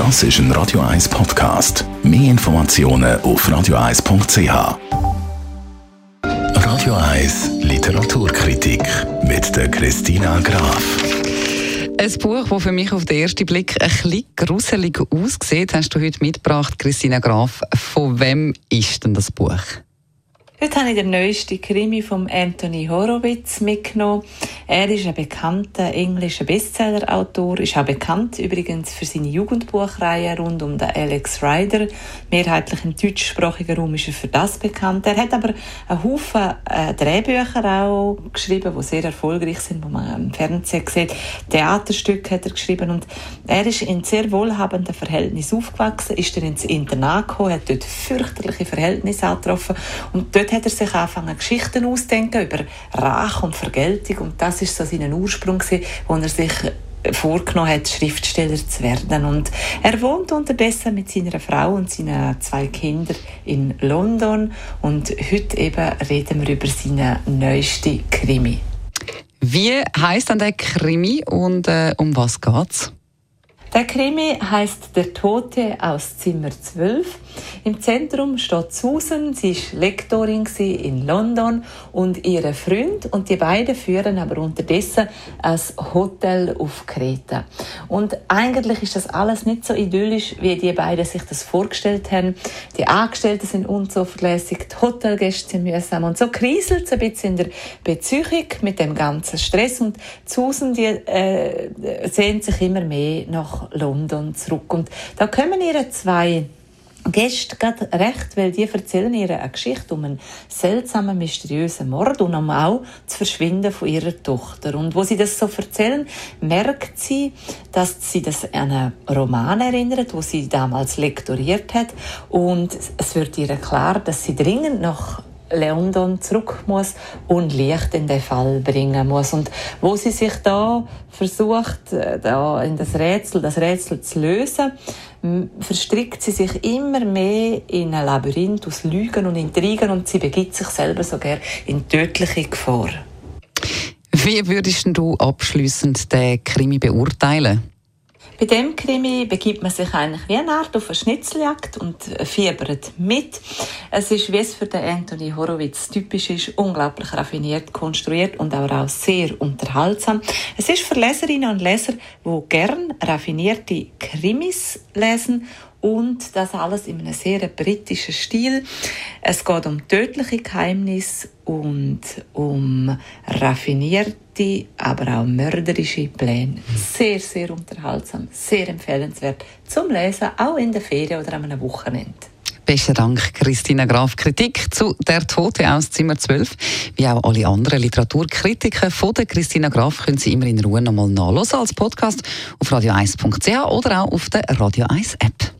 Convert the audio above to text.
Das ist ein Radio 1 Podcast. Mehr Informationen auf radio1.ch. Radio 1 Literaturkritik mit der Christina Graf. Ein Buch, das für mich auf den ersten Blick ein bisschen gruselig aussieht, hast du heute mitgebracht, Christina Graf. Von wem ist denn das Buch? Heute habe ich den neuesten Krimi von Anthony Horowitz mitgenommen. Er ist ein bekannter englischer Bestsellerautor, ist auch bekannt übrigens für seine Jugendbuchreihe rund um den Alex Rider. Mehrheitlich im deutschsprachigen Raum ist er für das bekannt. Er hat aber einen Haufen äh, Drehbücher auch geschrieben, die sehr erfolgreich sind, wo man im Fernsehen sieht. Theaterstücke hat er geschrieben und er ist in sehr wohlhabenden Verhältnissen aufgewachsen, ist dann ins Internat gekommen, hat dort fürchterliche Verhältnisse angetroffen und dort hat er sich angefangen, Geschichten auszudenken über Rache und Vergeltung. Und das ist so sein Ursprung, gewesen, wo er sich vorgenommen hat, Schriftsteller zu werden. Und er wohnt unterdessen mit seiner Frau und seinen zwei Kindern in London. Und heute eben reden wir über seinen neuesten Krimi. Wie heißt dann der Krimi und äh, um was geht's? Der Krimi heißt Der Tote aus Zimmer 12. Im Zentrum steht Susan, sie ist Lektorin in London und ihre Freund und die beiden führen aber unterdessen ein Hotel auf Kreta. Und eigentlich ist das alles nicht so idyllisch, wie die beiden sich das vorgestellt haben. Die Angestellten sind unzuverlässig, die Hotelgäste sind mühsam und so kriselt es ein bisschen in der Beziehung mit dem ganzen Stress und Susan die äh, sehnt sich immer mehr nach London zurück. Und da kommen ihre zwei Gäste gerade recht, weil die erzählen ihr eine Geschichte um einen seltsamen, mysteriösen Mord und um auch das Verschwinden von ihrer Tochter. Und wo sie das so erzählen, merkt sie, dass sie das an einen Roman erinnert, wo sie damals lektoriert hat. Und es wird ihr klar, dass sie dringend nach London zurück muss und Licht in den Fall bringen muss. Und wo sie sich da versucht, äh, da in das Rätsel, das Rätsel zu lösen, verstrickt sie sich immer mehr in ein Labyrinth aus Lügen und Intrigen und sie begibt sich selber sogar in tödliche Gefahr. Wie würdest du abschließend den Krimi beurteilen? Bei dem Krimi begibt man sich eigentlich wie eine Art auf eine Schnitzeljagd und fiebert mit. Es ist, wie es für den Anthony Horowitz typisch ist, unglaublich raffiniert konstruiert und auch sehr unterhaltsam. Es ist für Leserinnen und Leser, die gern raffinierte Krimis lesen und das alles in einem sehr britischen Stil. Es geht um tödliche Geheimnisse und um raffinierte, aber auch mörderische Pläne. Sehr, sehr unterhaltsam, sehr empfehlenswert zum Lesen, auch in der Ferien oder an einem Wochenende. Besten Dank, Christina Graf. Kritik zu Der Tote aus Zimmer 12, wie auch alle anderen Literaturkritiken von der Christina Graf, können Sie immer in Ruhe nochmal nachlesen als Podcast auf radio1.ch oder auch auf der Radio 1 App.